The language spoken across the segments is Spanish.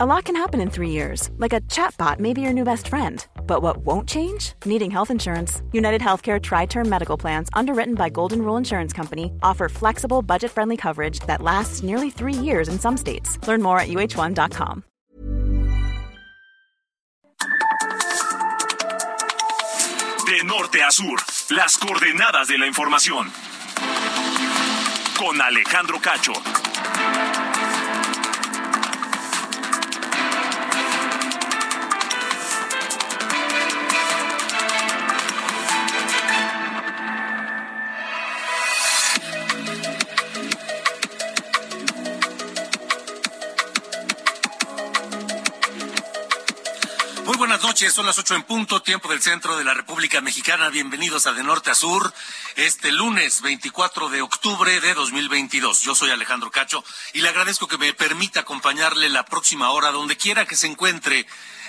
A lot can happen in three years, like a chatbot may be your new best friend. But what won't change? Needing health insurance. United Healthcare Tri Term Medical Plans, underwritten by Golden Rule Insurance Company, offer flexible, budget friendly coverage that lasts nearly three years in some states. Learn more at uh1.com. De norte a sur, las coordenadas de la información. Con Alejandro Cacho. Son las ocho en punto, tiempo del centro de la República Mexicana. Bienvenidos a De Norte a Sur, este lunes 24 de octubre de 2022. Yo soy Alejandro Cacho y le agradezco que me permita acompañarle la próxima hora, donde quiera que se encuentre,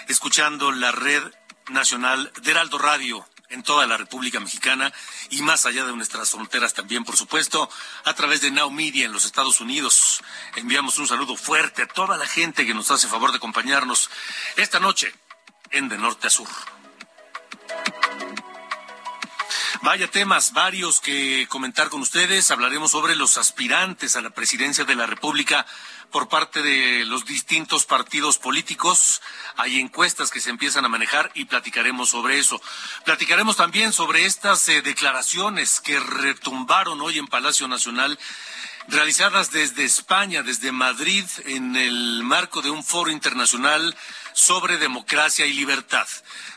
escuchando la red nacional de Heraldo Radio en toda la República Mexicana y más allá de nuestras fronteras también, por supuesto, a través de Now Media en los Estados Unidos. Enviamos un saludo fuerte a toda la gente que nos hace favor de acompañarnos esta noche en de norte a sur. Vaya temas, varios que comentar con ustedes. Hablaremos sobre los aspirantes a la presidencia de la República por parte de los distintos partidos políticos. Hay encuestas que se empiezan a manejar y platicaremos sobre eso. Platicaremos también sobre estas eh, declaraciones que retumbaron hoy en Palacio Nacional realizadas desde España, desde Madrid, en el marco de un foro internacional sobre democracia y libertad.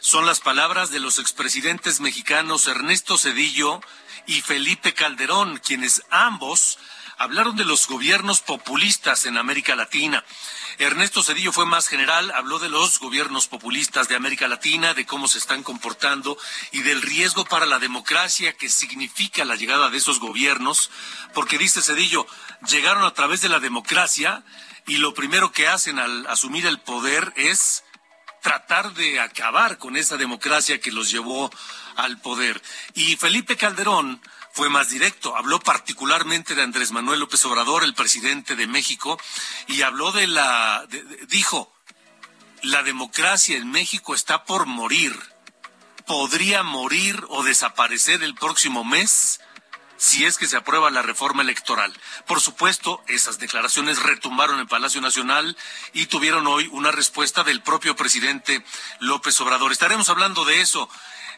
Son las palabras de los expresidentes mexicanos Ernesto Cedillo y Felipe Calderón, quienes ambos hablaron de los gobiernos populistas en América Latina. Ernesto Cedillo fue más general, habló de los gobiernos populistas de América Latina, de cómo se están comportando y del riesgo para la democracia que significa la llegada de esos gobiernos, porque dice Cedillo, llegaron a través de la democracia y lo primero que hacen al asumir el poder es tratar de acabar con esa democracia que los llevó al poder. Y Felipe Calderón fue más directo, habló particularmente de Andrés Manuel López Obrador, el presidente de México, y habló de la, dijo, la democracia en México está por morir, podría morir o desaparecer el próximo mes si es que se aprueba la reforma electoral. Por supuesto, esas declaraciones retumbaron en Palacio Nacional y tuvieron hoy una respuesta del propio presidente López Obrador. Estaremos hablando de eso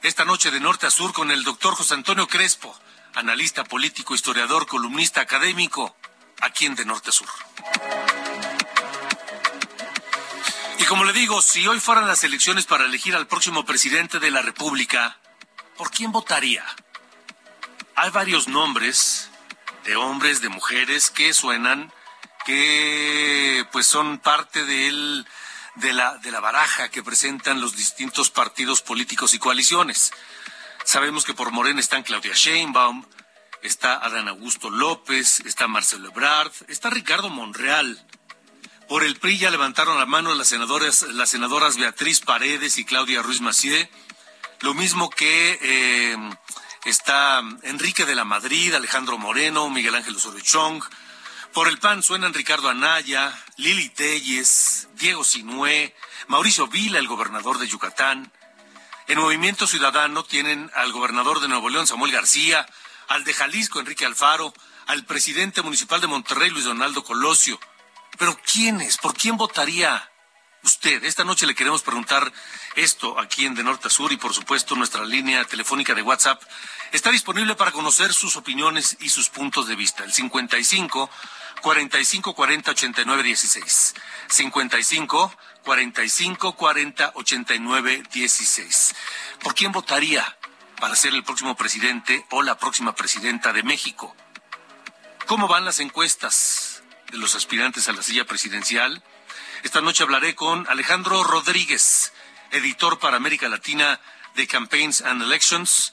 esta noche de norte a sur con el doctor José Antonio Crespo, analista político, historiador, columnista académico, aquí en de norte a sur. Y como le digo, si hoy fueran las elecciones para elegir al próximo presidente de la República, ¿por quién votaría? Hay varios nombres de hombres, de mujeres que suenan, que pues son parte de, la, de la baraja que presentan los distintos partidos políticos y coaliciones. Sabemos que por Morena están Claudia Sheinbaum, está Adán Augusto López, está Marcelo Ebrard, está Ricardo Monreal. Por el PRI ya levantaron la mano las senadoras, las senadoras Beatriz Paredes y Claudia Ruiz Macié, lo mismo que eh, está Enrique de la Madrid, Alejandro Moreno, Miguel Ángel Osorio Chong. Por el PAN suenan Ricardo Anaya, Lili Telles, Diego Sinué, Mauricio Vila, el gobernador de Yucatán. En Movimiento Ciudadano tienen al gobernador de Nuevo León, Samuel García, al de Jalisco, Enrique Alfaro, al presidente municipal de Monterrey, Luis Donaldo Colosio. Pero ¿quiénes? ¿Por quién votaría usted? Esta noche le queremos preguntar esto aquí en De Norte a Sur y por supuesto nuestra línea telefónica de WhatsApp está disponible para conocer sus opiniones y sus puntos de vista. El 55 45 40 89 16. 55 45 40 89 16. ¿Por quién votaría para ser el próximo presidente o la próxima presidenta de México? ¿Cómo van las encuestas de los aspirantes a la silla presidencial? Esta noche hablaré con Alejandro Rodríguez editor para América Latina de Campaigns and Elections,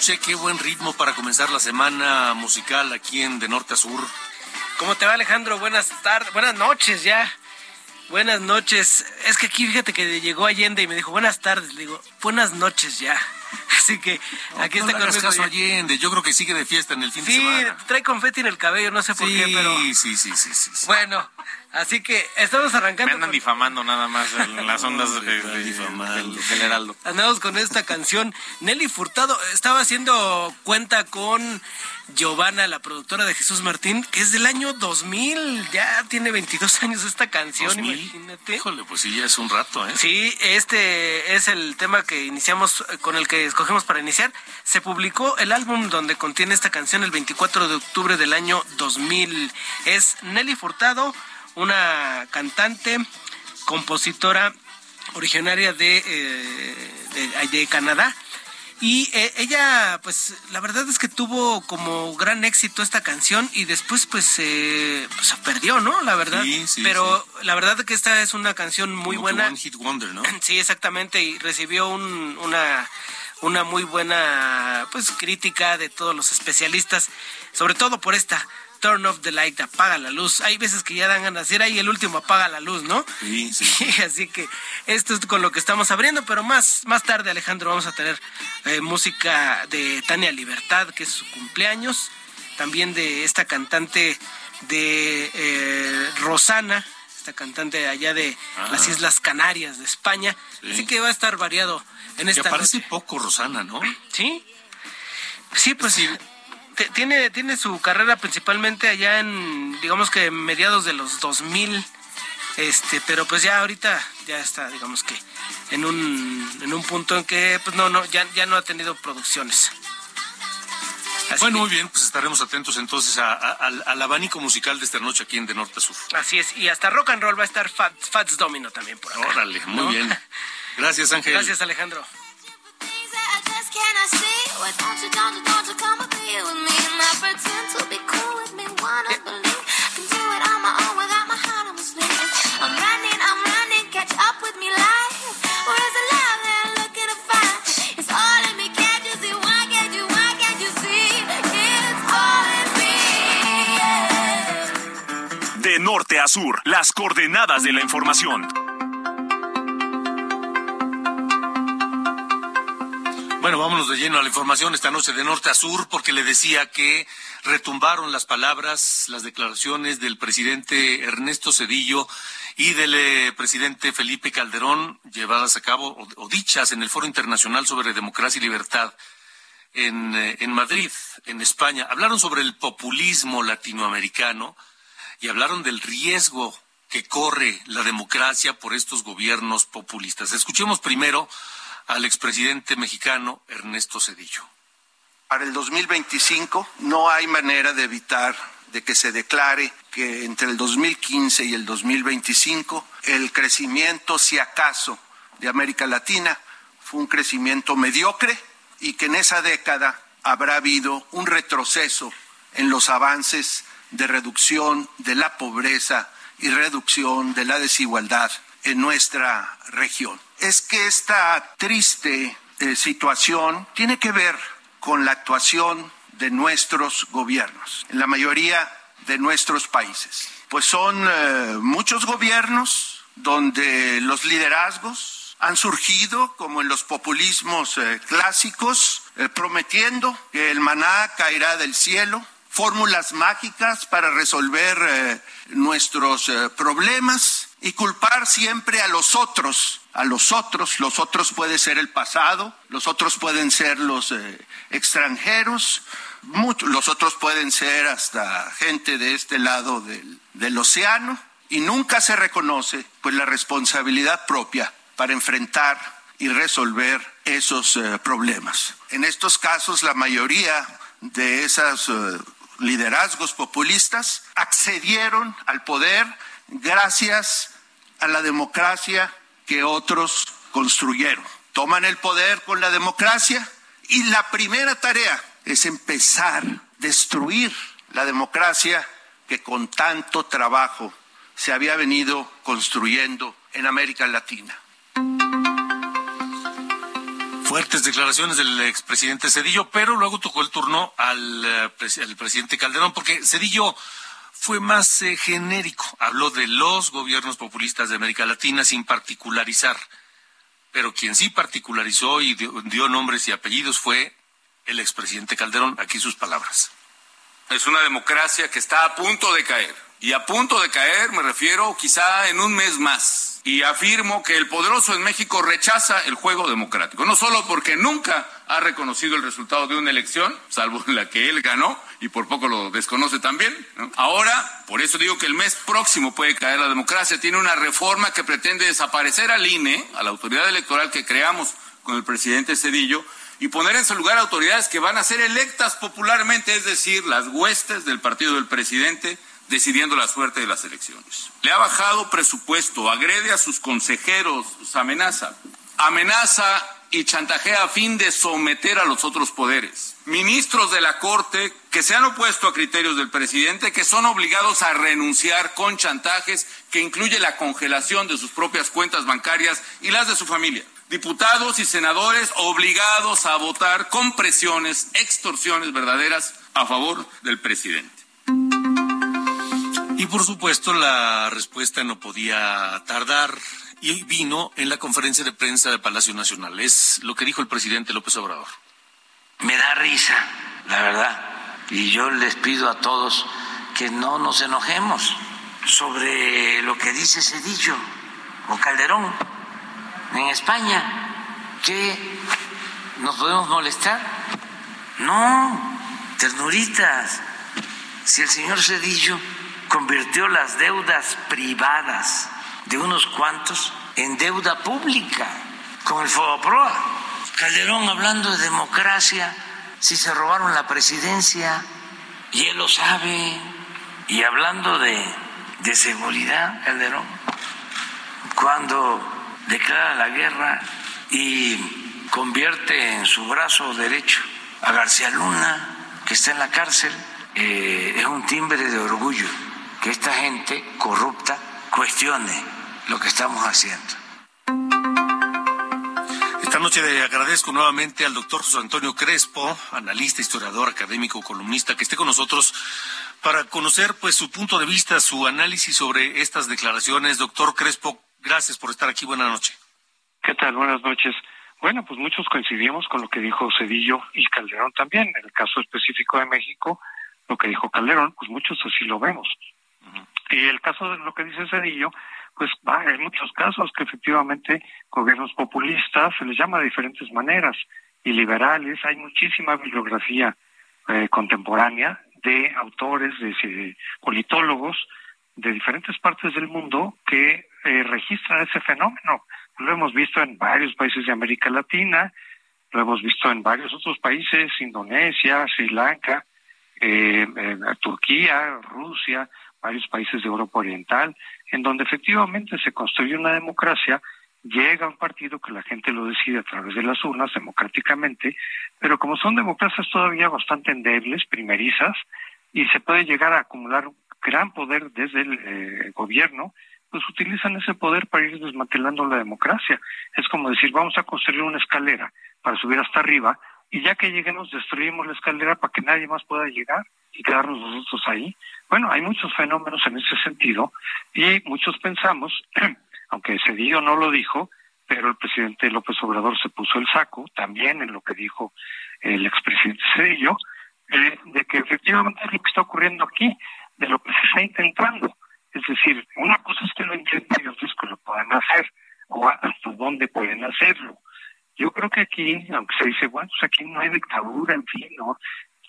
noche. Qué buen ritmo para comenzar la semana musical aquí en De Norte a Sur. ¿Cómo te va Alejandro? Buenas tardes, buenas noches ya. Buenas noches. Es que aquí fíjate que llegó Allende y me dijo buenas tardes. Le digo, buenas noches ya. Así que aquí no está conmigo. caso Allende. Yo creo que sigue de fiesta en el fin de Sí, semana. trae confeti en el cabello, no sé por sí, qué, pero sí, sí, sí, sí, sí. bueno. Así que estamos Me arrancando. andan con- difamando nada más en las ondas de- Me están de- difamando. del, del Heraldo. Andamos con esta canción. Nelly Furtado estaba haciendo cuenta con Giovanna, la productora de Jesús Martín, que es del año 2000. Ya tiene 22 años esta canción, 2000. imagínate. Híjole, pues sí, ya es un rato, ¿eh? Sí, este es el tema que iniciamos, eh, con el que escogimos para iniciar. Se publicó el álbum donde contiene esta canción el 24 de octubre del año 2000. Es Nelly Furtado, una cantante, compositora originaria de, eh, de, de Canadá. Y eh, ella, pues, la verdad es que tuvo como gran éxito esta canción y después, pues, eh, pues se perdió, ¿no? La verdad. Sí, sí, Pero la verdad es que esta es una canción muy Como buena. One Hit Wonder, ¿no? Sí, exactamente, y recibió un- una, una muy buena pues crítica de todos los especialistas, sobre todo por esta Turn off the light, apaga la luz. Hay veces que ya dan ganas de decir, ahí el último apaga la luz, ¿no? Sí, sí. Así que esto es con lo que estamos abriendo, pero más, más tarde, Alejandro, vamos a tener eh, música de Tania Libertad, que es su cumpleaños, también de esta cantante de eh, Rosana, esta cantante allá de las Islas Canarias de España. Ah. Sí. Así que va a estar variado en Que esta aparece noche. poco Rosana, ¿no? Sí, sí, pues te- tiene, tiene su carrera principalmente allá en, digamos que mediados de los 2000, este, pero pues ya ahorita ya está, digamos que en un, en un punto en que pues no, no, ya, ya no ha tenido producciones. Así Bueno, que- muy bien, pues estaremos atentos entonces a- a- al, al abanico musical de esta noche aquí en De Norte a Sur. Así es, y hasta rock and roll va a estar Fats, Fats Domino también por acá. Órale, muy ¿no? bien. Gracias, Ángel. Gracias, Alejandro. De norte a sur, las coordenadas de la información. De lleno a la información esta noche de norte a sur, porque le decía que retumbaron las palabras, las declaraciones del presidente Ernesto Cedillo y del eh, presidente Felipe Calderón, llevadas a cabo o, dichas en el Foro Internacional sobre Democracia y Libertad en, eh, en Madrid, en España. Hablaron sobre el populismo latinoamericano y hablaron del riesgo que corre la democracia por estos gobiernos populistas. Escuchemos primero al expresidente mexicano Ernesto Cedillo. Para el 2025 no hay manera de evitar de que se declare que entre el 2015 y el 2025 el crecimiento, si acaso, de América Latina fue un crecimiento mediocre y que en esa década habrá habido un retroceso en los avances de reducción de la pobreza y reducción de la desigualdad en nuestra región. Es que esta triste eh, situación tiene que ver con la actuación de nuestros gobiernos, en la mayoría de nuestros países. Pues son eh, muchos gobiernos donde los liderazgos han surgido como en los populismos eh, clásicos, prometiendo que el maná caerá del cielo, fórmulas mágicas para resolver nuestros problemas y culpar siempre a los otros, a los otros, los otros puede ser el pasado, los otros pueden ser los eh, extranjeros, muchos, los otros pueden ser hasta gente de este lado del, del océano y nunca se reconoce pues la responsabilidad propia para enfrentar y resolver esos eh, problemas. En estos casos, la mayoría de esos eh, liderazgos populistas accedieron al poder gracias a la democracia que otros construyeron. Toman el poder con la democracia y la primera tarea es empezar a destruir la democracia que con tanto trabajo se había venido construyendo en América Latina. Fuertes declaraciones del expresidente Cedillo, pero luego tocó el turno al, eh, al presidente Calderón, porque Cedillo fue más eh, genérico. Habló de los gobiernos populistas de América Latina sin particularizar. Pero quien sí particularizó y dio, dio nombres y apellidos fue el expresidente Calderón. Aquí sus palabras. Es una democracia que está a punto de caer. Y a punto de caer me refiero quizá en un mes más. Y afirmo que el poderoso en México rechaza el juego democrático. No solo porque nunca ha reconocido el resultado de una elección, salvo la que él ganó, y por poco lo desconoce también. Ahora, por eso digo que el mes próximo puede caer la democracia. Tiene una reforma que pretende desaparecer al INE, a la autoridad electoral que creamos con el presidente Cedillo, y poner en su lugar autoridades que van a ser electas popularmente, es decir, las huestes del partido del presidente decidiendo la suerte de las elecciones. Le ha bajado presupuesto, agrede a sus consejeros, los amenaza, amenaza y chantajea a fin de someter a los otros poderes. Ministros de la Corte que se han opuesto a criterios del presidente, que son obligados a renunciar con chantajes que incluye la congelación de sus propias cuentas bancarias y las de su familia. Diputados y senadores obligados a votar con presiones, extorsiones verdaderas a favor del presidente. Y por supuesto la respuesta no podía tardar y vino en la conferencia de prensa de Palacio Nacional. Es lo que dijo el presidente López Obrador. Me da risa, la verdad. Y yo les pido a todos que no nos enojemos sobre lo que dice Cedillo o Calderón en España. ¿Que nos podemos molestar? No, ternuritas. Si el señor Cedillo convirtió las deudas privadas de unos cuantos en deuda pública con el Fobaproa. Calderón hablando de democracia, si se robaron la presidencia, y él lo sabe, y hablando de, de seguridad, Calderón, cuando declara la guerra y convierte en su brazo derecho a García Luna, que está en la cárcel, eh, es un timbre de orgullo que esta gente corrupta cuestione lo que estamos haciendo. Esta noche le agradezco nuevamente al doctor José Antonio Crespo, analista, historiador, académico, columnista, que esté con nosotros para conocer pues su punto de vista, su análisis sobre estas declaraciones. Doctor Crespo, gracias por estar aquí. Buenas noches. ¿Qué tal? Buenas noches. Bueno, pues muchos coincidimos con lo que dijo Cedillo y Calderón también. En el caso específico de México, lo que dijo Calderón, pues muchos así lo vemos. Y el caso de lo que dice Cedillo, pues va, hay muchos casos que efectivamente gobiernos populistas se les llama de diferentes maneras y liberales. Hay muchísima bibliografía eh, contemporánea de autores, de, de politólogos de diferentes partes del mundo que eh, registran ese fenómeno. Lo hemos visto en varios países de América Latina, lo hemos visto en varios otros países, Indonesia, Sri Lanka, eh, eh, Turquía, Rusia, varios países de Europa Oriental, en donde efectivamente se construye una democracia, llega un partido que la gente lo decide a través de las urnas democráticamente, pero como son democracias todavía bastante endebles, primerizas, y se puede llegar a acumular gran poder desde el eh, gobierno, pues utilizan ese poder para ir desmantelando la democracia. Es como decir, vamos a construir una escalera para subir hasta arriba, y ya que lleguemos destruimos la escalera para que nadie más pueda llegar y quedarnos nosotros ahí. Bueno, hay muchos fenómenos en ese sentido y muchos pensamos, aunque Cedillo no lo dijo, pero el presidente López Obrador se puso el saco también en lo que dijo el expresidente Cedillo, eh, de que efectivamente es lo que está ocurriendo aquí, de lo que se está intentando. Es decir, una cosa es que lo intenten y otra es que lo puedan hacer, o hasta dónde pueden hacerlo. Yo creo que aquí, aunque se dice, bueno, pues aquí no hay dictadura, en fin, ¿no?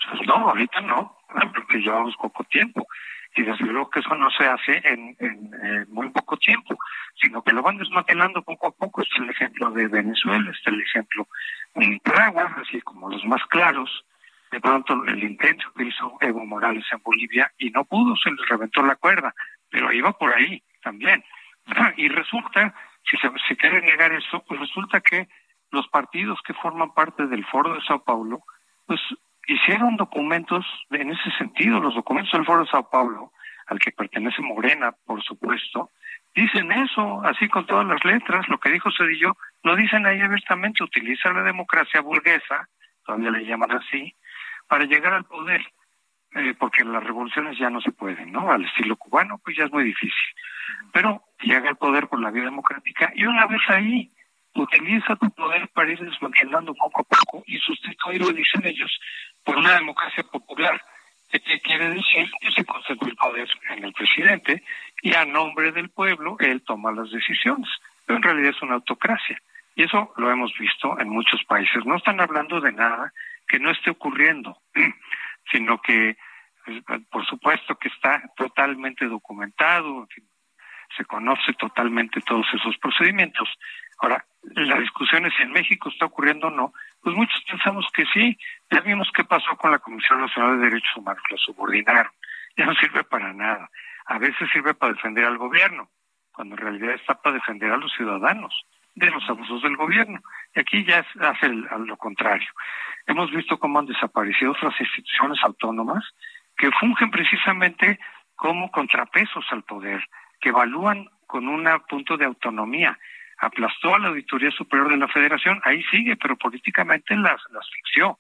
Pues no, ahorita no, porque llevamos poco tiempo. Y desde luego que eso no se hace en, en, muy poco tiempo, sino que lo van desmantelando poco a poco. Este es el ejemplo de Venezuela, este es el ejemplo de Nicaragua, así como los más claros. De pronto el intento que hizo Evo Morales en Bolivia y no pudo, se le reventó la cuerda, pero iba por ahí también. Y resulta, si se, se quiere negar eso, pues resulta que los partidos que forman parte del Foro de Sao Paulo, pues hicieron documentos en ese sentido, los documentos del Foro de Sao Paulo, al que pertenece Morena, por supuesto, dicen eso, así con todas las letras, lo que dijo Cedillo, lo dicen ahí abiertamente, utiliza la democracia burguesa, todavía le llaman así, para llegar al poder, eh, porque las revoluciones ya no se pueden, ¿no? Al estilo cubano, pues ya es muy difícil. Pero llega al poder por la vía democrática y una vez ahí, utiliza tu poder para ir desmantelando poco a poco y sustituir, lo dicen ellos, por una democracia popular. ¿Qué quiere decir? Que se concentra el poder en el presidente y a nombre del pueblo él toma las decisiones. Pero en realidad es una autocracia. Y eso lo hemos visto en muchos países. No están hablando de nada que no esté ocurriendo, sino que, pues, por supuesto, que está totalmente documentado, se conoce totalmente todos esos procedimientos. Ahora, la discusión es si en México está ocurriendo o no, pues muchos pensamos que sí. Ya vimos qué pasó con la Comisión Nacional de Derechos Humanos, la subordinaron. Ya no sirve para nada. A veces sirve para defender al gobierno, cuando en realidad está para defender a los ciudadanos de los abusos del gobierno. Y aquí ya hace lo contrario. Hemos visto cómo han desaparecido otras instituciones autónomas que fungen precisamente como contrapesos al poder, que evalúan con un punto de autonomía aplastó a la Auditoría Superior de la Federación, ahí sigue, pero políticamente las, las ficció.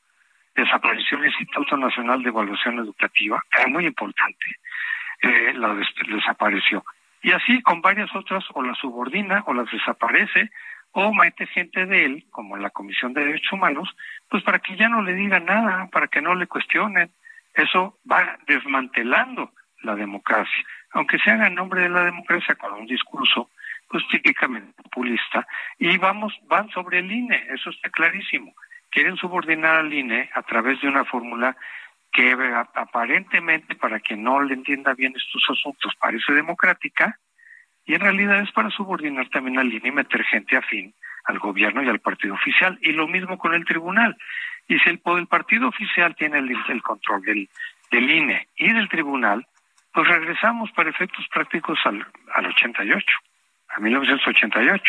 Desapareció el Instituto Nacional de Evaluación Educativa, era muy importante, eh, la desapareció. Y así con varias otras, o las subordina, o las desaparece, o mete gente de él, como la Comisión de Derechos Humanos, pues para que ya no le diga nada, para que no le cuestionen. Eso va desmantelando la democracia. Aunque se haga en nombre de la democracia con un discurso pues típicamente populista, y vamos, van sobre el INE, eso está clarísimo. Quieren subordinar al INE a través de una fórmula que aparentemente, para quien no le entienda bien estos asuntos, parece democrática, y en realidad es para subordinar también al INE y meter gente afín al gobierno y al partido oficial, y lo mismo con el tribunal. Y si el, el partido oficial tiene el, el control del, del INE y del tribunal, pues regresamos para efectos prácticos al, al 88 a 1988,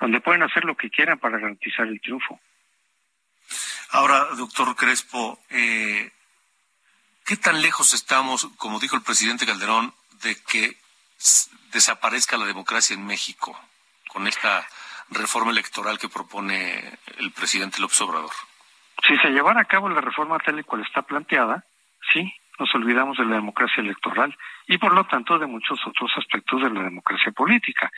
donde pueden hacer lo que quieran para garantizar el triunfo. Ahora, doctor Crespo, eh, ¿qué tan lejos estamos, como dijo el presidente Calderón, de que desaparezca la democracia en México con esta reforma electoral que propone el presidente López Obrador? Si se llevara a cabo la reforma tal y cual está planteada, sí, nos olvidamos de la democracia electoral y por lo tanto de muchos otros aspectos de la democracia política.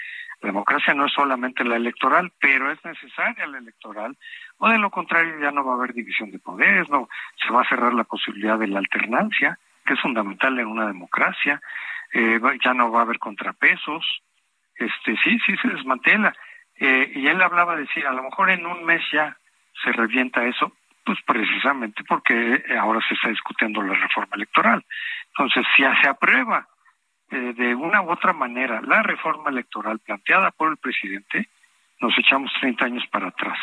Democracia no es solamente la electoral, pero es necesaria la electoral, o de lo contrario ya no va a haber división de poderes, no se va a cerrar la posibilidad de la alternancia, que es fundamental en una democracia, eh, ya no va a haber contrapesos, este sí, sí se desmantela. Eh, y él hablaba de decir, a lo mejor en un mes ya se revienta eso, pues precisamente porque ahora se está discutiendo la reforma electoral. Entonces, si se aprueba eh, de una u otra manera la reforma electoral planteada por el presidente, nos echamos 30 años para atrás.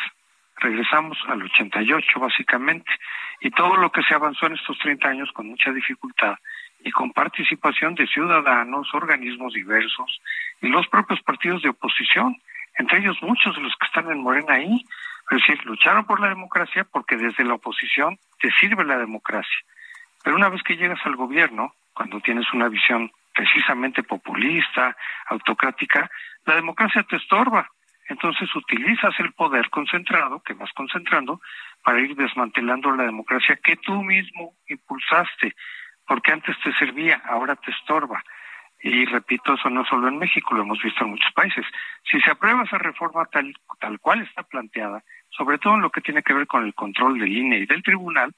Regresamos al 88 básicamente y todo lo que se avanzó en estos 30 años con mucha dificultad y con participación de ciudadanos, organismos diversos y los propios partidos de oposición, entre ellos muchos de los que están en Morena ahí, es decir, lucharon por la democracia porque desde la oposición te sirve la democracia. Pero una vez que llegas al gobierno, cuando tienes una visión precisamente populista, autocrática, la democracia te estorba. Entonces utilizas el poder concentrado, que vas concentrando, para ir desmantelando la democracia que tú mismo impulsaste, porque antes te servía, ahora te estorba. Y repito, eso no solo en México, lo hemos visto en muchos países. Si se aprueba esa reforma tal, tal cual está planteada, sobre todo en lo que tiene que ver con el control del INE y del tribunal,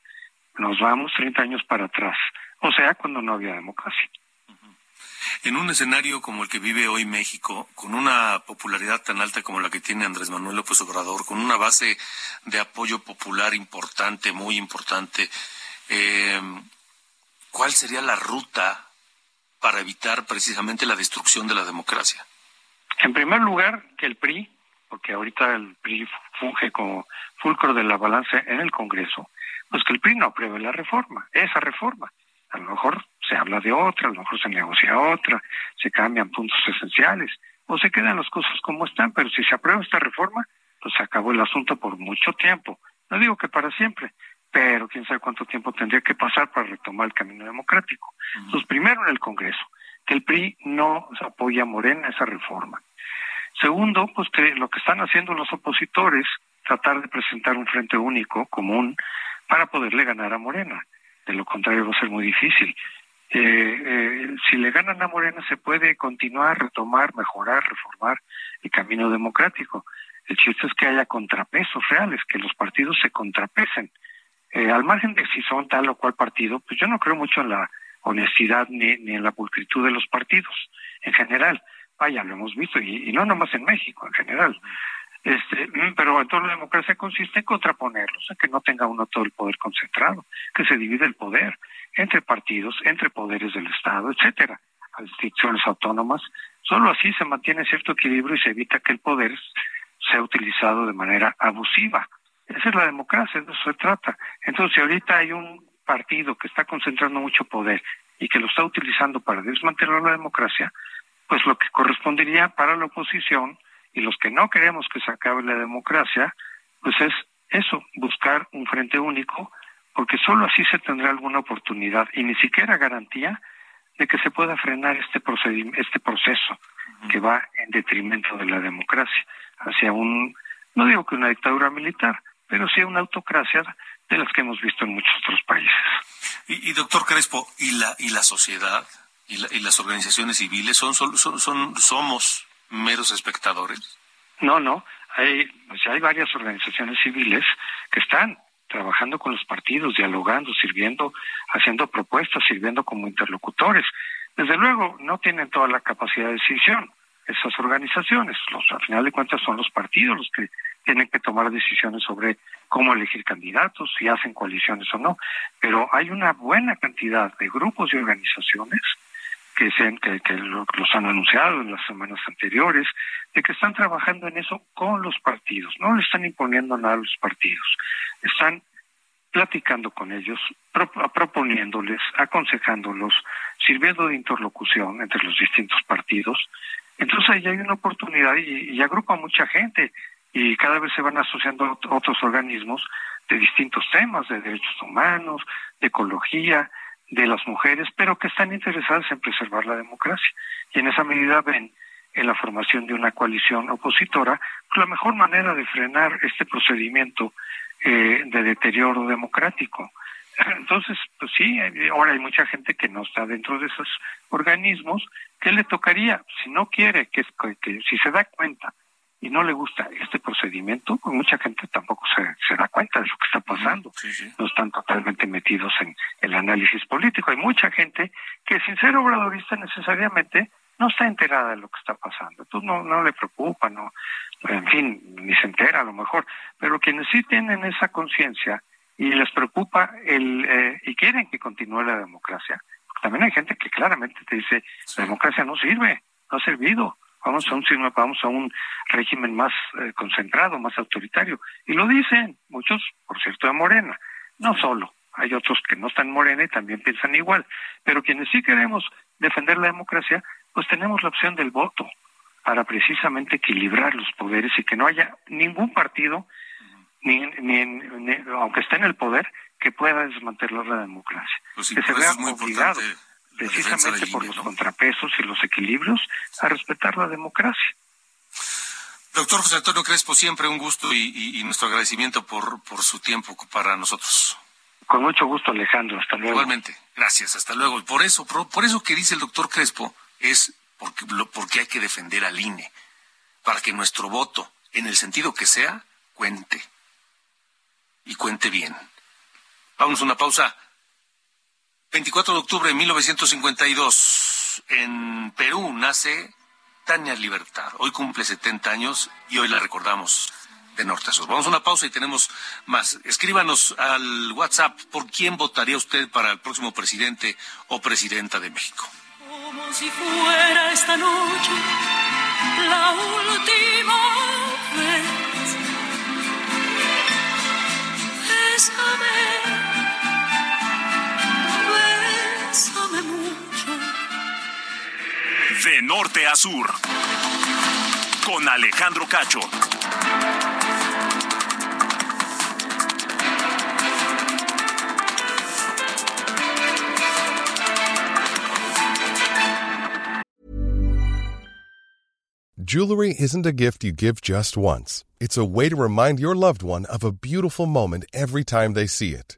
nos vamos 30 años para atrás, o sea, cuando no había democracia. En un escenario como el que vive hoy México, con una popularidad tan alta como la que tiene Andrés Manuel López Obrador, con una base de apoyo popular importante, muy importante, eh, ¿cuál sería la ruta para evitar precisamente la destrucción de la democracia? En primer lugar, que el PRI, porque ahorita el PRI funge como fulcro de la balanza en el Congreso, pues que el PRI no apruebe la reforma, esa reforma. A lo mejor se habla de otra, a lo mejor se negocia otra, se cambian puntos esenciales, o se quedan las cosas como están, pero si se aprueba esta reforma, pues se acabó el asunto por mucho tiempo. No digo que para siempre, pero quién sabe cuánto tiempo tendría que pasar para retomar el camino democrático. Entonces, primero en el Congreso, que el PRI no apoya a Morena esa reforma. Segundo, pues que lo que están haciendo los opositores, tratar de presentar un frente único, común, para poderle ganar a Morena. De lo contrario va a ser muy difícil. Eh, eh, si le ganan a Morena se puede continuar, retomar, mejorar, reformar el camino democrático. El chiste es que haya contrapesos reales, que los partidos se contrapesen. Eh, al margen de si son tal o cual partido, pues yo no creo mucho en la honestidad ni, ni en la pulcritud de los partidos en general. Vaya, lo hemos visto, y, y no nomás en México, en general. Este, mm, pero en toda la democracia consiste en contraponerlos, en que no tenga uno todo el poder concentrado, que se divide el poder entre partidos, entre poderes del Estado, etcétera, a instituciones autónomas. Solo así se mantiene cierto equilibrio y se evita que el poder sea utilizado de manera abusiva. Esa es la democracia, de eso se trata. Entonces, si ahorita hay un partido que está concentrando mucho poder y que lo está utilizando para desmantelar la democracia, pues lo que correspondería para la oposición y los que no queremos que se acabe la democracia, pues es eso, buscar un frente único, porque solo así se tendrá alguna oportunidad y ni siquiera garantía de que se pueda frenar este este proceso que va en detrimento de la democracia hacia un, no digo que una dictadura militar, pero sí una autocracia de las que hemos visto en muchos otros países. Y, y doctor Crespo, ¿y la, y la sociedad y, la, y las organizaciones civiles son, son, son, son somos meros espectadores? No, no. Hay, pues hay varias organizaciones civiles que están trabajando con los partidos, dialogando, sirviendo, haciendo propuestas, sirviendo como interlocutores. Desde luego, no tienen toda la capacidad de decisión esas organizaciones. Los, al final de cuentas son los partidos los que tienen que tomar decisiones sobre cómo elegir candidatos, si hacen coaliciones o no. Pero hay una buena cantidad de grupos y organizaciones que, se, que, que lo, los han anunciado en las semanas anteriores, de que están trabajando en eso con los partidos. No le están imponiendo nada a los partidos. Están platicando con ellos, pro, proponiéndoles, aconsejándolos, sirviendo de interlocución entre los distintos partidos. Entonces ahí hay una oportunidad y, agrupa mucha gente y cada vez se van asociando otros organismos de distintos temas, de derechos humanos, de ecología, de las mujeres, pero que están interesadas en preservar la democracia. Y en esa medida ven en la formación de una coalición opositora la mejor manera de frenar este procedimiento eh, de deterioro democrático. Entonces, pues sí, ahora hay mucha gente que no está dentro de esos organismos. ¿Qué le tocaría? Si no quiere, que, que si se da cuenta y no le gusta este procedimiento, pues mucha gente tampoco se, se da cuenta de lo que está pasando. Sí, sí. No están totalmente metidos en el análisis político. Hay mucha gente que sin ser obradorista necesariamente no está enterada de lo que está pasando. Entonces no, no le preocupa, no, en fin, ni se entera a lo mejor. Pero quienes sí tienen esa conciencia y les preocupa el eh, y quieren que continúe la democracia, también hay gente que claramente te dice, la democracia no sirve, no ha servido vamos a un vamos a un régimen más eh, concentrado, más autoritario. Y lo dicen muchos, por cierto, de Morena. No solo, hay otros que no están en Morena y también piensan igual. Pero quienes sí queremos defender la democracia, pues tenemos la opción del voto para precisamente equilibrar los poderes y que no haya ningún partido, ni, ni, ni aunque esté en el poder, que pueda desmantelar la democracia. Pues que se vea obligado importante precisamente por los contrapesos y los equilibrios, a respetar la democracia. Doctor José Antonio Crespo, siempre un gusto y, y- y nuestro agradecimiento por, por su tiempo para nosotros. Con mucho gusto, Alejandro. Hasta luego. Igualmente, gracias, hasta luego. Por eso, por, por eso que dice el doctor Crespo, es porque, lo- porque hay que defender al INE, para que nuestro voto, en el sentido que sea, cuente. Y cuente bien. Vamos a una pausa. 24 de octubre de 1952, en Perú nace Tania Libertad. Hoy cumple 70 años y hoy la recordamos de norte a sur. Vamos a una pausa y tenemos más. Escríbanos al WhatsApp por quién votaría usted para el próximo presidente o presidenta de México. Como si fuera esta noche la última vez. Bésame, bésame mucho. De norte a sur. Con Alejandro Cacho. Jewelry isn't a gift you give just once. It's a way to remind your loved one of a beautiful moment every time they see it.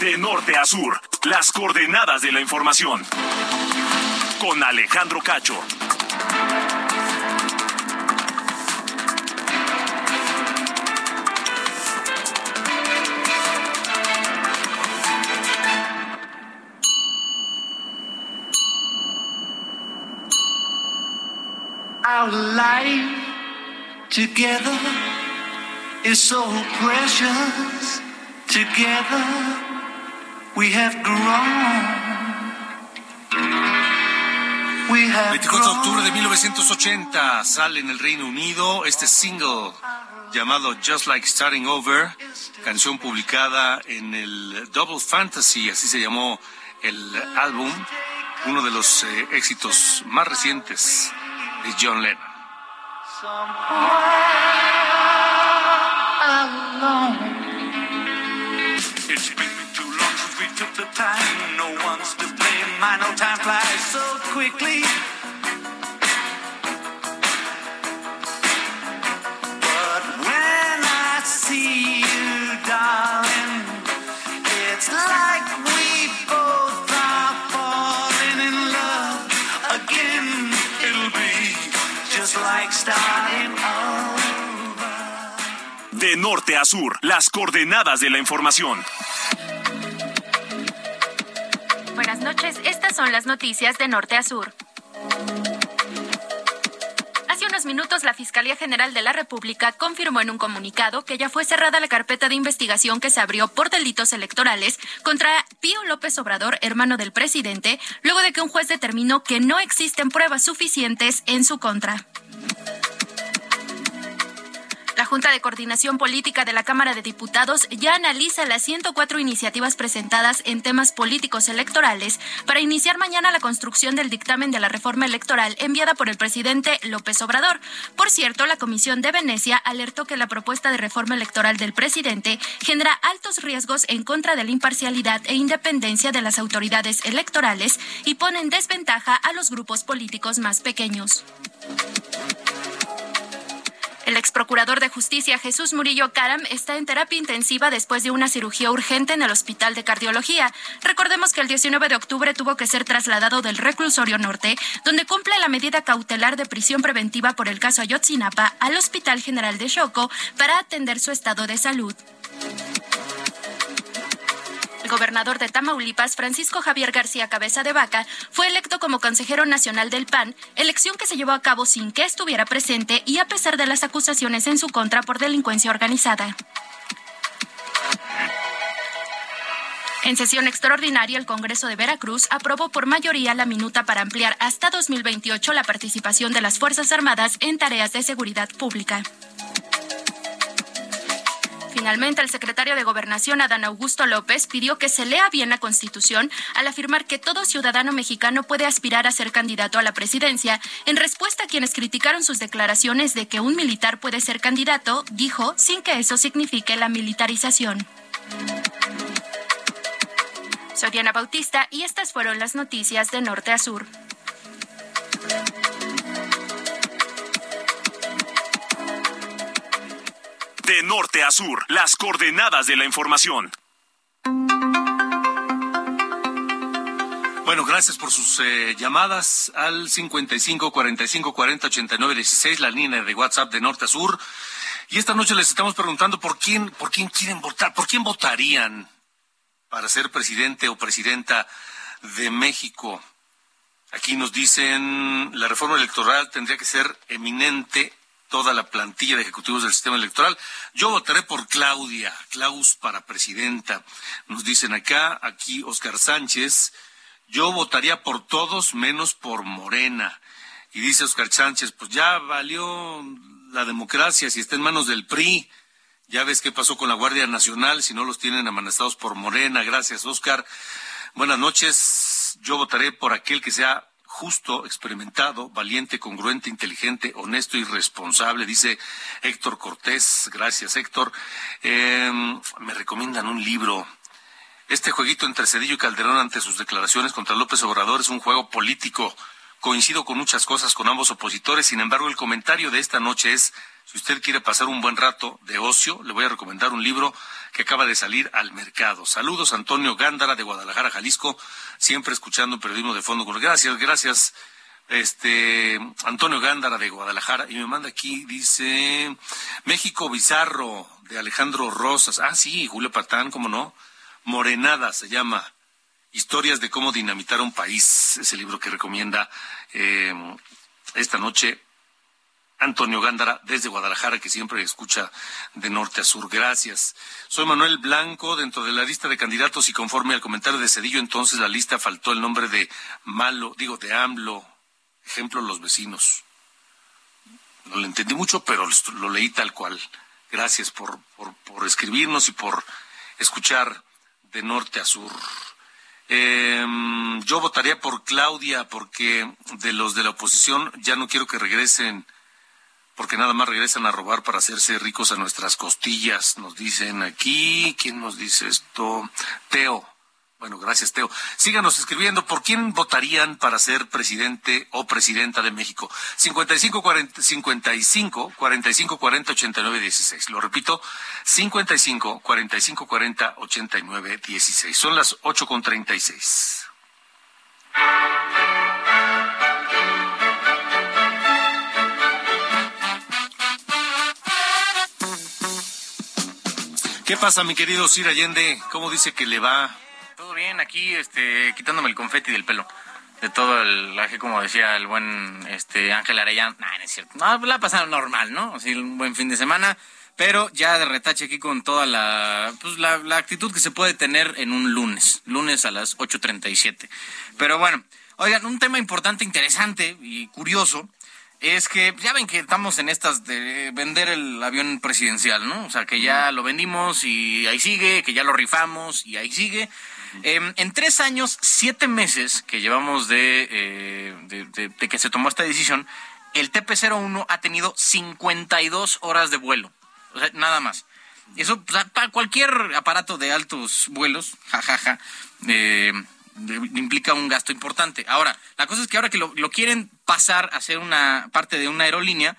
De norte a sur. Las coordenadas de la información. Con Alejandro Cacho. Our life together is so precious. Together we have grown. We have 24 de octubre de 1980 sale en el Reino Unido este single llamado Just Like Starting Over, canción publicada en el Double Fantasy, así se llamó el álbum, uno de los eh, éxitos más recientes de John Lennon. No. But when I see you, darling, it's like. De norte a sur. Las coordenadas de la información. Noches, estas son las noticias de norte a sur. Hace unos minutos, la Fiscalía General de la República confirmó en un comunicado que ya fue cerrada la carpeta de investigación que se abrió por delitos electorales contra Pío López Obrador, hermano del presidente, luego de que un juez determinó que no existen pruebas suficientes en su contra. La Junta de Coordinación Política de la Cámara de Diputados ya analiza las 104 iniciativas presentadas en temas políticos electorales para iniciar mañana la construcción del dictamen de la reforma electoral enviada por el presidente López Obrador. Por cierto, la Comisión de Venecia alertó que la propuesta de reforma electoral del presidente genera altos riesgos en contra de la imparcialidad e independencia de las autoridades electorales y pone en desventaja a los grupos políticos más pequeños. El ex procurador de justicia Jesús Murillo Caram está en terapia intensiva después de una cirugía urgente en el Hospital de Cardiología. Recordemos que el 19 de octubre tuvo que ser trasladado del reclusorio norte, donde cumple la medida cautelar de prisión preventiva por el caso Ayotzinapa, al Hospital General de Choco para atender su estado de salud. Gobernador de Tamaulipas, Francisco Javier García Cabeza de Vaca, fue electo como consejero nacional del PAN, elección que se llevó a cabo sin que estuviera presente y a pesar de las acusaciones en su contra por delincuencia organizada. En sesión extraordinaria, el Congreso de Veracruz aprobó por mayoría la minuta para ampliar hasta 2028 la participación de las Fuerzas Armadas en tareas de seguridad pública. Finalmente, el secretario de Gobernación, Adán Augusto López, pidió que se lea bien la Constitución al afirmar que todo ciudadano mexicano puede aspirar a ser candidato a la presidencia. En respuesta a quienes criticaron sus declaraciones de que un militar puede ser candidato, dijo, sin que eso signifique la militarización. Soy Diana Bautista y estas fueron las noticias de norte a sur. De norte a sur, las coordenadas de la información. Bueno, gracias por sus eh, llamadas al 55 45 40 89 16, la línea de WhatsApp de norte a sur. Y esta noche les estamos preguntando por quién, por quién quieren votar, por quién votarían para ser presidente o presidenta de México. Aquí nos dicen la reforma electoral tendría que ser eminente toda la plantilla de ejecutivos del sistema electoral. Yo votaré por Claudia, Klaus para presidenta. Nos dicen acá, aquí Oscar Sánchez, yo votaría por todos menos por Morena. Y dice Oscar Sánchez, pues ya valió la democracia si está en manos del PRI. Ya ves qué pasó con la Guardia Nacional, si no los tienen amenazados por Morena. Gracias, Oscar. Buenas noches. Yo votaré por aquel que sea justo, experimentado, valiente, congruente, inteligente, honesto y responsable, dice Héctor Cortés. Gracias, Héctor. Eh, me recomiendan un libro este jueguito entre Cedillo y Calderón ante sus declaraciones contra López Obrador es un juego político. Coincido con muchas cosas con ambos opositores, sin embargo el comentario de esta noche es, si usted quiere pasar un buen rato de ocio, le voy a recomendar un libro que acaba de salir al mercado. Saludos Antonio Gándara de Guadalajara, Jalisco, siempre escuchando periodismo de fondo. Gracias, gracias. Este Antonio Gándara de Guadalajara y me manda aquí dice México Bizarro de Alejandro Rosas. Ah, sí, Julio Patán, ¿cómo no? Morenada se llama. Historias de cómo dinamitar un país. Es el libro que recomienda eh, esta noche Antonio Gándara desde Guadalajara, que siempre escucha de norte a sur. Gracias. Soy Manuel Blanco, dentro de la lista de candidatos y conforme al comentario de Cedillo, entonces la lista faltó el nombre de Malo, digo, de AMLO. Ejemplo, los vecinos. No lo entendí mucho, pero lo leí tal cual. Gracias por, por, por escribirnos y por escuchar de norte a sur. Eh, yo votaría por Claudia porque de los de la oposición ya no quiero que regresen, porque nada más regresan a robar para hacerse ricos a nuestras costillas. Nos dicen aquí, ¿quién nos dice esto? Teo. Bueno, gracias, Teo. Síganos escribiendo. ¿Por quién votarían para ser presidente o presidenta de México? 55 40, 55 45 40 89 16. Lo repito, 55 45 40 89 16. Son las 8 con 36. ¿Qué pasa, mi querido Sir Allende? ¿Cómo dice que le va? Todo bien, aquí este, quitándome el confeti del pelo. De todo el laje, como decía el buen este, Ángel Arellano. Nah, no es cierto. No, la pasaron normal, ¿no? Así un buen fin de semana. Pero ya de retache aquí con toda la, pues, la, la actitud que se puede tener en un lunes. Lunes a las 8.37. Pero bueno, oigan, un tema importante, interesante y curioso es que ya ven que estamos en estas de vender el avión presidencial, ¿no? O sea, que ya lo vendimos y ahí sigue, que ya lo rifamos y ahí sigue. Eh, en tres años, siete meses que llevamos de, eh, de, de, de, que se tomó esta decisión, el TP-01 ha tenido 52 horas de vuelo. O sea, nada más. Eso, pues, para cualquier aparato de altos vuelos, jajaja, ja, ja, eh, implica un gasto importante. Ahora, la cosa es que ahora que lo, quieren pasar a ser una parte de una aerolínea,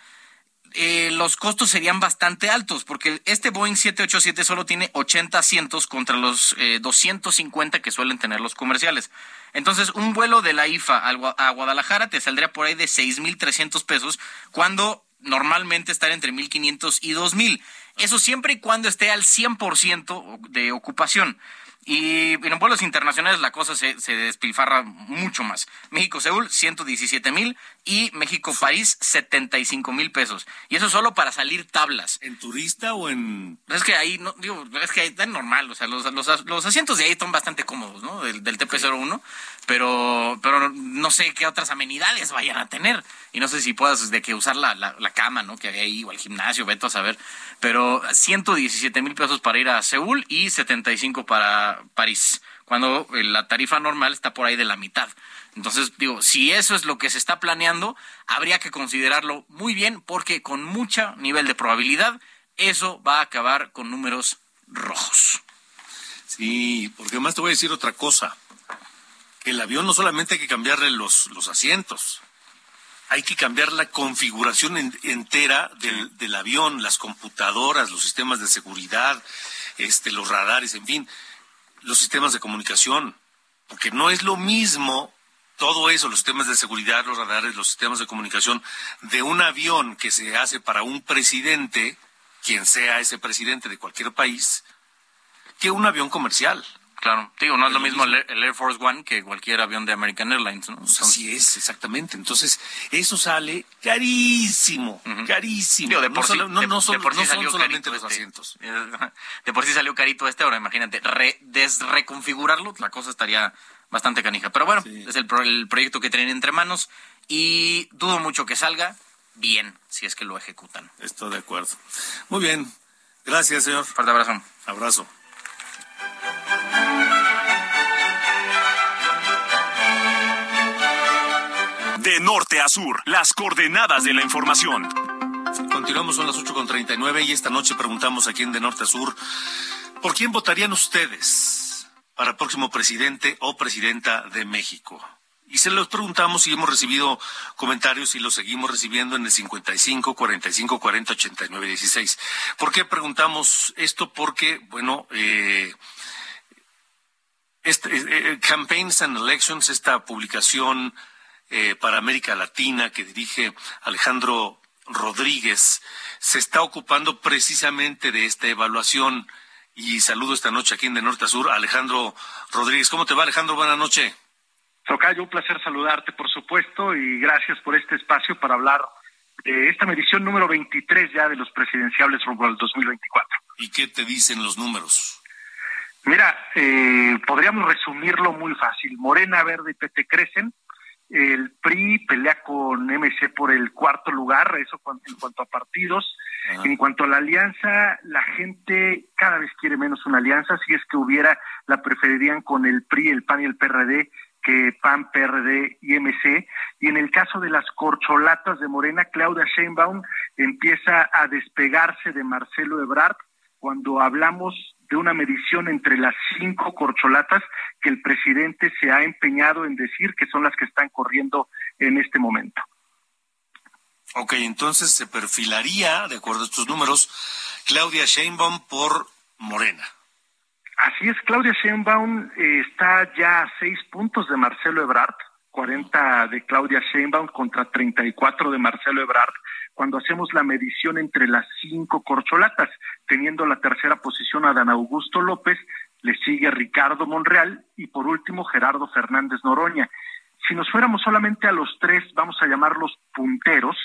eh, los costos serían bastante altos, porque este Boeing 787 solo tiene 80 asientos contra los eh, 250 que suelen tener los comerciales. Entonces, un vuelo de la IFA a Guadalajara te saldría por ahí de 6.300 pesos, cuando normalmente están entre 1.500 y 2.000. Eso siempre y cuando esté al 100% de ocupación. Y en vuelos internacionales la cosa se, se despilfarra mucho más. México-Seúl, 117 mil y México-París, 75 mil pesos. Y eso solo para salir tablas. ¿En turista o en...? Es que ahí, no, digo, es que ahí está normal. O sea, los, los, los asientos de ahí son bastante cómodos, ¿no? Del, del TP-01. Pero, pero no sé qué otras amenidades vayan a tener. Y no sé si puedas de que usar la, la, la cama, ¿no? Que hay ahí, o el gimnasio, veto a saber. Pero 117 mil pesos para ir a Seúl y 75 para París, cuando la tarifa normal está por ahí de la mitad. Entonces, digo, si eso es lo que se está planeando, habría que considerarlo muy bien porque con mucho nivel de probabilidad eso va a acabar con números rojos. Sí, porque además te voy a decir otra cosa. El avión no solamente hay que cambiarle los, los asientos, hay que cambiar la configuración en, entera del, del, avión, las computadoras, los sistemas de seguridad, este, los radares, en fin, los sistemas de comunicación. porque no es lo mismo todo eso, los temas de seguridad, los radares, los sistemas de comunicación, de un avión que se hace para un presidente, quien sea ese presidente de cualquier país, que un avión comercial. Claro, digo, no es lo mismo el, el Air Force One que cualquier avión de American Airlines, ¿no? Pues así es, exactamente. Entonces, eso sale carísimo, carísimo. Digo, de No por sí, solo- no- de- no de solo- por sí no son salió solamente carito los este. asientos. De por sí salió carito este, ahora imagínate, re- desreconfigurarlo, la cosa estaría bastante canija. Pero bueno, es el, pro- el proyecto que tienen entre manos y dudo mucho que salga bien, si es que lo ejecutan. Estoy de acuerdo. Muy bien. Gracias, señor. Fuerte abrazo. Abrazo. De norte a sur, las coordenadas de la información. Continuamos, son las 8.39 y esta noche preguntamos aquí en De Norte a Sur, ¿por quién votarían ustedes para próximo presidente o presidenta de México? Y se los preguntamos y hemos recibido comentarios y los seguimos recibiendo en el 55 45 40 89 16. ¿Por qué preguntamos esto? Porque, bueno, eh, este, eh, eh, Campaigns and Elections, esta publicación eh, para América Latina que dirige Alejandro Rodríguez, se está ocupando precisamente de esta evaluación. Y saludo esta noche aquí en De Norte a Sur Alejandro Rodríguez. ¿Cómo te va, Alejandro? Buenas noches. Tocayo, un placer saludarte, por supuesto, y gracias por este espacio para hablar de esta medición número 23 ya de los presidenciables rumbo al 2024. ¿Y qué te dicen los números? Mira, eh, podríamos resumirlo muy fácil. Morena, Verde y PT crecen. El PRI pelea con MC por el cuarto lugar, eso en cuanto a partidos. En cuanto a la alianza, la gente cada vez quiere menos una alianza. Si es que hubiera, la preferirían con el PRI, el PAN y el PRD que PAN, PRD y MC. Y en el caso de las corcholatas de Morena, Claudia Sheinbaum empieza a despegarse de Marcelo Ebrard cuando hablamos de una medición entre las cinco corcholatas que el presidente se ha empeñado en decir que son las que están corriendo en este momento. Ok, entonces se perfilaría, de acuerdo a estos números, Claudia Sheinbaum por Morena. Así es, Claudia Sheinbaum eh, está ya a seis puntos de Marcelo Ebrard, 40 de Claudia Sheinbaum contra 34 de Marcelo Ebrard, cuando hacemos la medición entre las cinco corcholatas, teniendo la tercera posición a Dan Augusto López, le sigue Ricardo Monreal y por último Gerardo Fernández Noroña. Si nos fuéramos solamente a los tres, vamos a llamarlos punteros,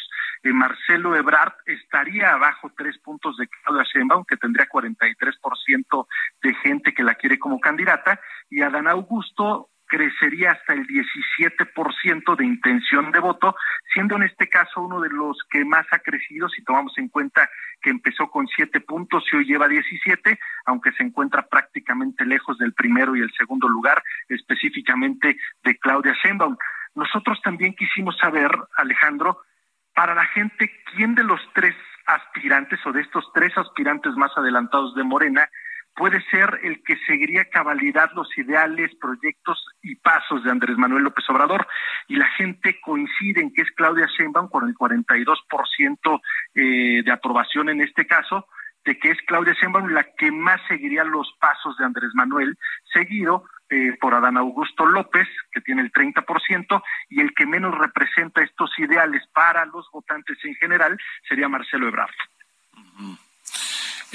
eh, Marcelo Ebrard estaría abajo tres puntos de Claudia Sheinbaum, que tendría 43% de gente que la quiere como candidata, y Adán Augusto crecería hasta el 17% de intención de voto, siendo en este caso uno de los que más ha crecido, si tomamos en cuenta que empezó con siete puntos y hoy lleva 17, aunque se encuentra prácticamente lejos del primero y el segundo lugar, específicamente de Claudia Sheinbaum. Nosotros también quisimos saber, Alejandro, para la gente, quién de los tres aspirantes o de estos tres aspirantes más adelantados de Morena puede ser el que seguiría cabalidad los ideales, proyectos y pasos de Andrés Manuel López Obrador. Y la gente coincide en que es Claudia Sheinbaum con el 42% eh, de aprobación en este caso, de que es Claudia Sheinbaum la que más seguiría los pasos de Andrés Manuel, seguido eh, por Adán Augusto López, que tiene el 30%, y el que menos representa estos ideales para los votantes en general sería Marcelo Ebrard.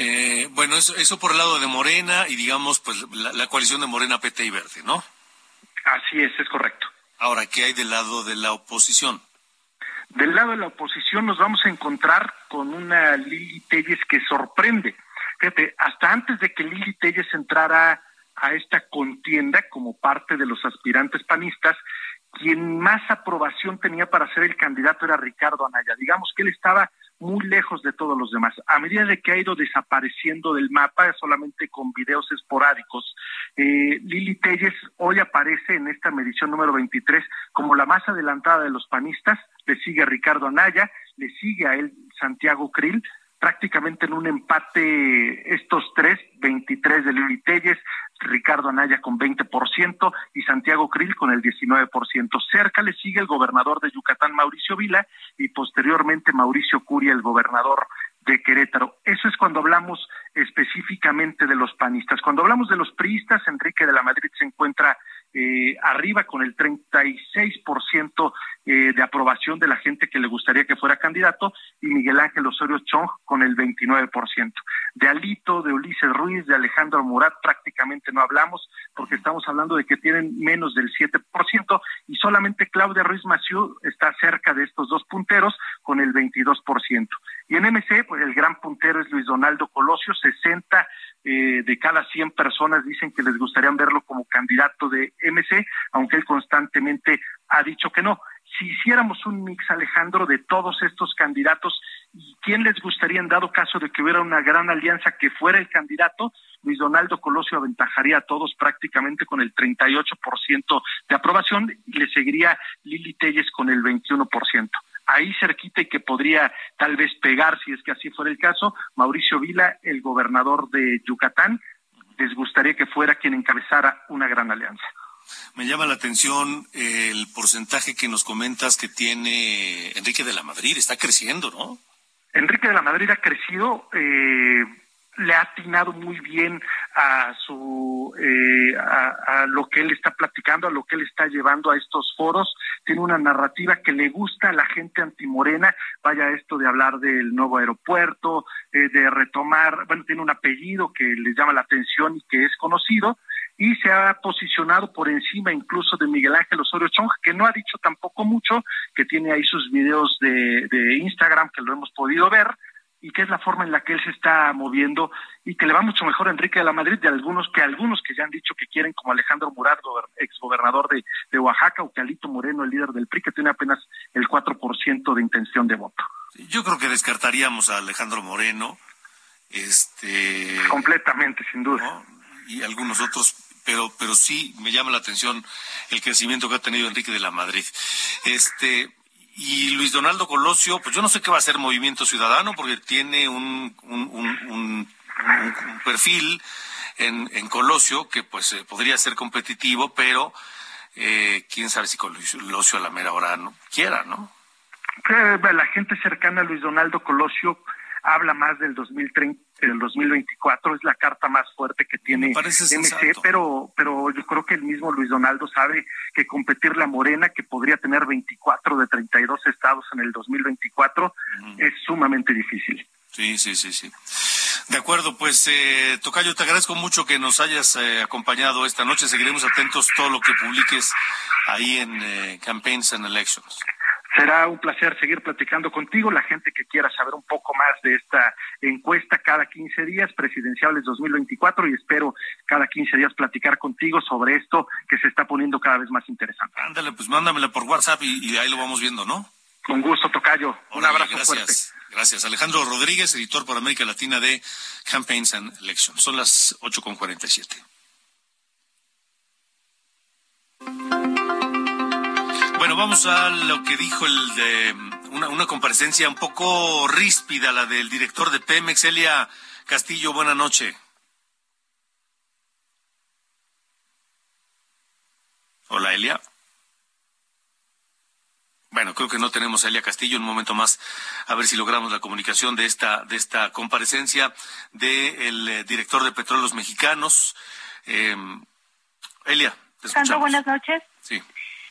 Eh, bueno, eso, eso por el lado de Morena y digamos, pues la, la coalición de Morena, PT y Verde, ¿no? Así es, es correcto. Ahora, ¿qué hay del lado de la oposición? Del lado de la oposición nos vamos a encontrar con una Lili Telles que sorprende. Fíjate, hasta antes de que Lili Telles entrara a esta contienda como parte de los aspirantes panistas, quien más aprobación tenía para ser el candidato era Ricardo Anaya. Digamos que él estaba muy lejos de todos los demás. A medida de que ha ido desapareciendo del mapa, solamente con videos esporádicos, eh, Lili Telles hoy aparece en esta medición número 23 como la más adelantada de los panistas, le sigue a Ricardo Anaya, le sigue a él Santiago Krill, prácticamente en un empate estos tres, 23 de Lili Telles, Ricardo Anaya con 20% y Santiago Krill con el 19%. Cerca le sigue el gobernador de Yucatán, Mauricio Vila, y posteriormente Mauricio Curia, el gobernador de Querétaro. Eso es cuando hablamos específicamente de los panistas. Cuando hablamos de los priistas, Enrique de la Madrid se encuentra eh, arriba con el 36% eh, de aprobación de la gente que le gustaría que fuera candidato y Miguel Ángel Osorio Chong con el 29%. De Alito, de Ulises Ruiz, de Alejandro Murat prácticamente no hablamos porque estamos hablando de que tienen menos del 7% y solamente Claudia Ruiz Maciú está cerca de estos dos punteros con el 22%. Y en MC, el gran puntero es Luis Donaldo Colosio, 60 eh, de cada 100 personas dicen que les gustaría verlo como candidato de MC, aunque él constantemente ha dicho que no. Si hiciéramos un mix, Alejandro, de todos estos candidatos, ¿y quién les gustaría en dado caso de que hubiera una gran alianza que fuera el candidato? Luis Donaldo Colosio aventajaría a todos prácticamente con el 38% de aprobación y le seguiría Lili Telles con el 21% ahí cerquita y que podría tal vez pegar, si es que así fuera el caso, Mauricio Vila, el gobernador de Yucatán, les gustaría que fuera quien encabezara una gran alianza. Me llama la atención el porcentaje que nos comentas que tiene Enrique de la Madrid, está creciendo, ¿no? Enrique de la Madrid ha crecido, eh, le ha atinado muy bien a su eh, a, lo que él está platicando, a lo que él está llevando a estos foros. Tiene una narrativa que le gusta a la gente antimorena. Vaya esto de hablar del nuevo aeropuerto, eh, de retomar, bueno, tiene un apellido que les llama la atención y que es conocido y se ha posicionado por encima incluso de Miguel Ángel Osorio Chong, que no ha dicho tampoco mucho, que tiene ahí sus videos de, de Instagram que lo hemos podido ver, y que es la forma en la que él se está moviendo y que le va mucho mejor a Enrique de la Madrid de algunos que algunos que ya han dicho que quieren como Alejandro Murat, exgobernador de, de Oaxaca, o que Alito Moreno, el líder del PRI, que tiene apenas el 4% de intención de voto. Yo creo que descartaríamos a Alejandro Moreno, este completamente, sin duda. Y algunos otros, pero pero sí me llama la atención el crecimiento que ha tenido Enrique de la Madrid. Este y Luis Donaldo Colosio, pues yo no sé qué va a hacer Movimiento Ciudadano porque tiene un, un, perfil en, en, Colosio que pues eh, podría ser competitivo, pero eh, quién sabe si Colosio a la mera hora no quiera, ¿no? La gente cercana a Luis Donaldo Colosio habla más del 2030, del 2024, es la carta más fuerte que tiene MC, pero, pero yo creo que el mismo Luis Donaldo sabe que competir la Morena, que podría tener 24 de 32 estados en el 2024, es sumamente difícil. Sí, sí, sí, sí. De acuerdo, pues eh, Tocayo, te agradezco mucho que nos hayas eh, acompañado esta noche. Seguiremos atentos todo lo que publiques ahí en eh, Campaigns and Elections. Será un placer seguir platicando contigo. La gente que quiera saber un poco más de esta encuesta cada 15 días, presidenciales 2024, y espero cada 15 días platicar contigo sobre esto que se está poniendo cada vez más interesante. Ándale, pues mándamela por WhatsApp y, ahí lo vamos viendo, ¿no? Con gusto, Tocayo. un abrazo gracias. fuerte. Gracias. Alejandro Rodríguez, editor por América Latina de Campaigns and Elections. Son las 8.47. Vamos a lo que dijo el de una, una comparecencia un poco ríspida, la del director de Pemex, Elia Castillo. Buena noche. Hola, Elia. Bueno, creo que no tenemos a Elia Castillo. Un momento más, a ver si logramos la comunicación de esta, de esta comparecencia del eh, director de Petróleos Mexicanos. Eh, Elia, te escuchamos. buenas noches. Sí.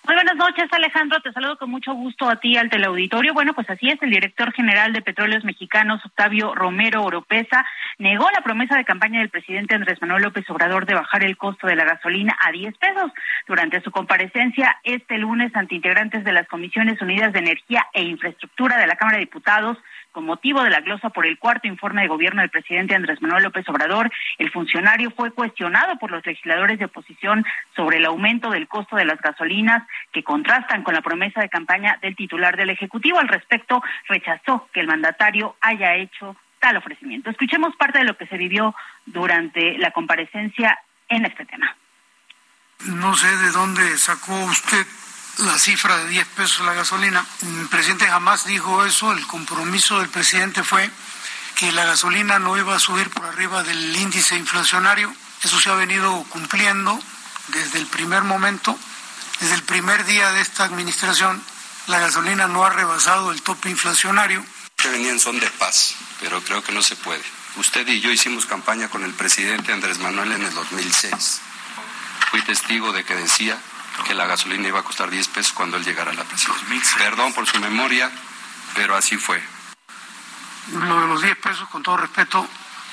Muy buenas noches, Alejandro. Te saludo con mucho gusto a ti, al teleauditorio. Bueno, pues así es, el director general de Petróleos Mexicanos, Octavio Romero Oropesa, negó la promesa de campaña del presidente Andrés Manuel López Obrador de bajar el costo de la gasolina a 10 pesos. Durante su comparecencia este lunes ante integrantes de las Comisiones Unidas de Energía e Infraestructura de la Cámara de Diputados, con motivo de la glosa por el cuarto informe de gobierno del presidente Andrés Manuel López Obrador, el funcionario fue cuestionado por los legisladores de oposición sobre el aumento del costo de las gasolinas que contrastan con la promesa de campaña del titular del Ejecutivo. Al respecto, rechazó que el mandatario haya hecho tal ofrecimiento. Escuchemos parte de lo que se vivió durante la comparecencia en este tema. No sé de dónde sacó usted la cifra de 10 pesos la gasolina. El presidente jamás dijo eso, el compromiso del presidente fue que la gasolina no iba a subir por arriba del índice inflacionario. Eso se ha venido cumpliendo desde el primer momento, desde el primer día de esta administración. La gasolina no ha rebasado el tope inflacionario. Que venían son de paz, pero creo que no se puede. Usted y yo hicimos campaña con el presidente Andrés Manuel en el 2006 fui testigo de que decía que la gasolina iba a costar 10 pesos cuando él llegara a la presidencia. Perdón por su memoria, pero así fue. Lo de los 10 pesos, con todo respeto,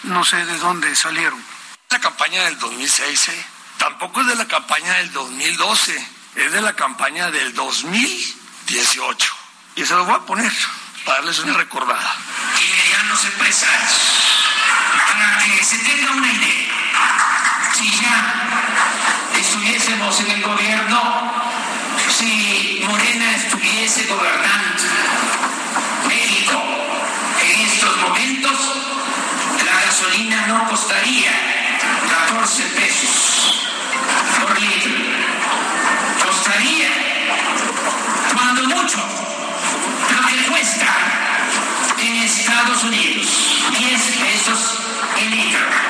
no sé de dónde salieron. La campaña del 2006, ¿eh? tampoco es de la campaña del 2012, es de la campaña del 2018. Y se lo voy a poner para darles una recordada. Que ya los empresarios, para que se tenga una idea, si ya estuviésemos en el gobierno, si Morena estuviese gobernando México en estos momentos, la gasolina no costaría 14 pesos por litro. Costaría, cuando mucho, lo que cuesta en Estados Unidos, 10 pesos el litro.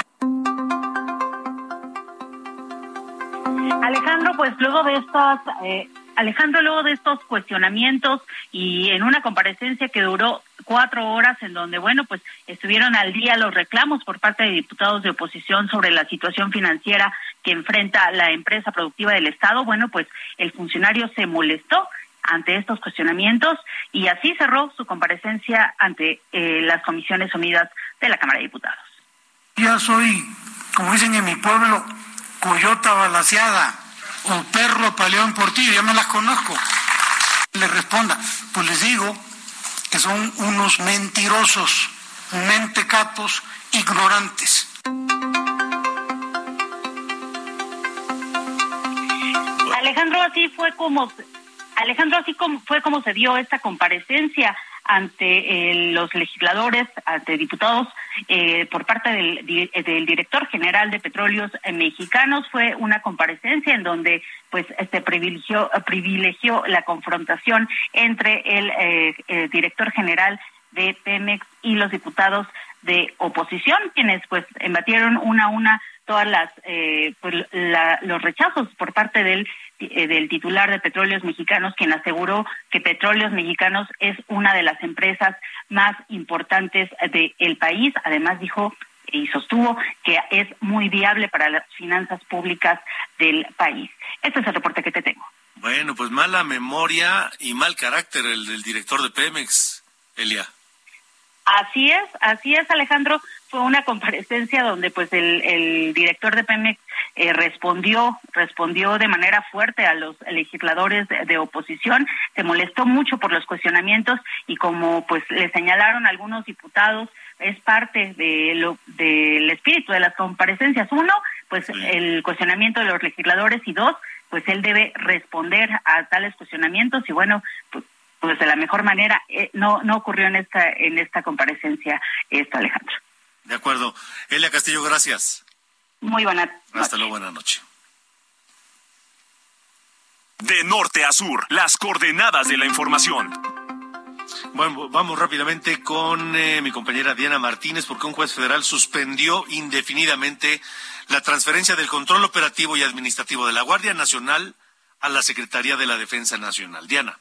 Pues luego de estas, eh, Alejandro, luego de estos cuestionamientos y en una comparecencia que duró cuatro horas, en donde, bueno, pues estuvieron al día los reclamos por parte de diputados de oposición sobre la situación financiera que enfrenta la empresa productiva del Estado, bueno, pues el funcionario se molestó ante estos cuestionamientos y así cerró su comparecencia ante eh, las comisiones unidas de la Cámara de Diputados. Ya soy, como dicen en mi pueblo, coyota balaseada o perro paleón por ti, ya me las conozco. Le responda, pues les digo que son unos mentirosos, mentecatos, ignorantes. Alejandro, así fue como Alejandro, así como fue como se dio esta comparecencia ante eh, los legisladores, ante diputados, eh, por parte del, di- del director general de Petróleos eh, Mexicanos. Fue una comparecencia en donde pues este privilegió, privilegió la confrontación entre el eh, eh, director general de Pemex y los diputados de oposición, quienes pues embatieron una a una todas las eh, pues, la- los rechazos por parte del eh, del titular de Petróleos Mexicanos, quien aseguró que Petróleos Mexicanos es una de las empresas más importantes del país. Además dijo y sostuvo que es muy viable para las finanzas públicas del país. Este es el reporte que te tengo. Bueno, pues mala memoria y mal carácter el del director de Pemex, Elia. Así es, así es, Alejandro. Fue una comparecencia donde, pues, el, el director de Pemex eh, respondió, respondió de manera fuerte a los legisladores de, de oposición. Se molestó mucho por los cuestionamientos y, como pues le señalaron algunos diputados, es parte de lo del espíritu de las comparecencias. Uno, pues, el cuestionamiento de los legisladores y dos, pues él debe responder a tales cuestionamientos y bueno, pues, pues de la mejor manera eh, no no ocurrió en esta en esta comparecencia esto Alejandro De acuerdo. Elia Castillo, gracias. muy buena Hasta luego, buena noche. De norte a sur, las coordenadas de la información. Bueno, vamos rápidamente con eh, mi compañera Diana Martínez, porque un juez federal suspendió indefinidamente la transferencia del control operativo y administrativo de la Guardia Nacional a la Secretaría de la Defensa Nacional. Diana.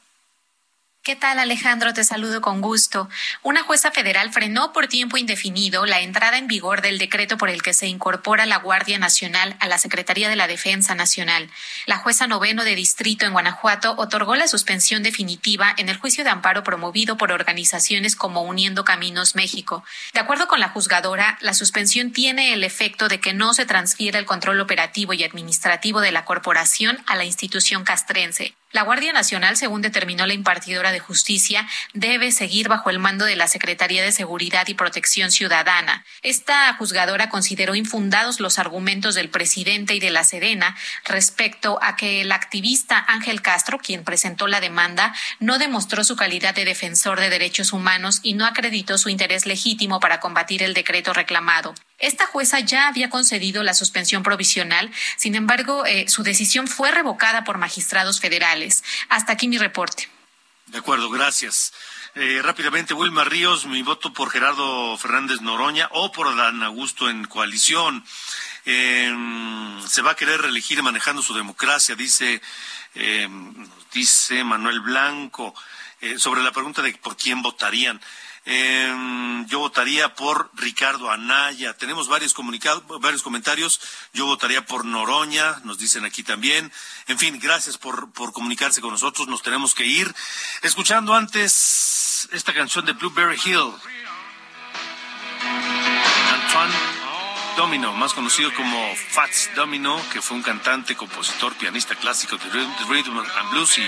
¿Qué tal Alejandro? Te saludo con gusto. Una jueza federal frenó por tiempo indefinido la entrada en vigor del decreto por el que se incorpora la Guardia Nacional a la Secretaría de la Defensa Nacional. La jueza noveno de distrito en Guanajuato otorgó la suspensión definitiva en el juicio de amparo promovido por organizaciones como Uniendo Caminos México. De acuerdo con la juzgadora, la suspensión tiene el efecto de que no se transfiera el control operativo y administrativo de la corporación a la institución castrense. La Guardia Nacional, según determinó la impartidora de justicia, debe seguir bajo el mando de la Secretaría de Seguridad y Protección Ciudadana. Esta juzgadora consideró infundados los argumentos del presidente y de la Sedena respecto a que el activista Ángel Castro, quien presentó la demanda, no demostró su calidad de defensor de derechos humanos y no acreditó su interés legítimo para combatir el decreto reclamado. Esta jueza ya había concedido la suspensión provisional, sin embargo, eh, su decisión fue revocada por magistrados federales. Hasta aquí mi reporte. De acuerdo, gracias. Eh, rápidamente, Wilma Ríos, mi voto por Gerardo Fernández Noroña o por Dan Augusto en coalición. Eh, se va a querer reelegir manejando su democracia, dice, eh, dice Manuel Blanco, eh, sobre la pregunta de por quién votarían. Em, yo votaría por Ricardo Anaya. Tenemos varios comunicados, varios comentarios. Yo votaría por Noroña, nos dicen aquí también. En fin, gracias por, por comunicarse con nosotros. Nos tenemos que ir. Escuchando antes esta canción de Blueberry Hill. Antoine Domino, más conocido como Fats Domino, que fue un cantante, compositor, pianista clásico de rhythm and blues y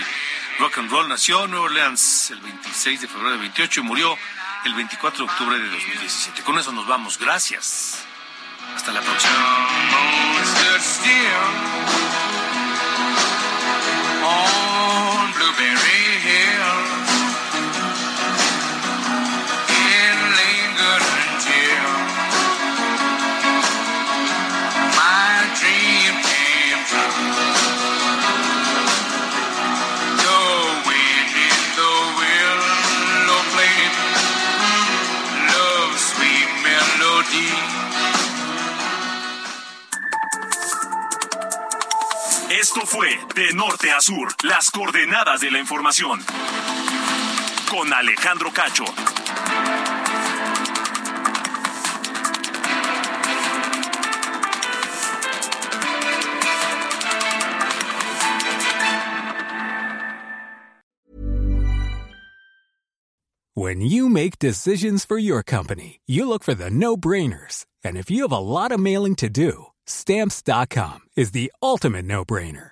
rock and roll, nació en Nueva Orleans el 26 de febrero de 28 y murió el 24 de octubre de 2017. Con eso nos vamos. Gracias. Hasta la próxima. Fue De Norte a Sur, las coordenadas de la información. Con Alejandro Cacho. When you make decisions for your company, you look for the no brainers. And if you have a lot of mailing to do, stamps.com is the ultimate no brainer.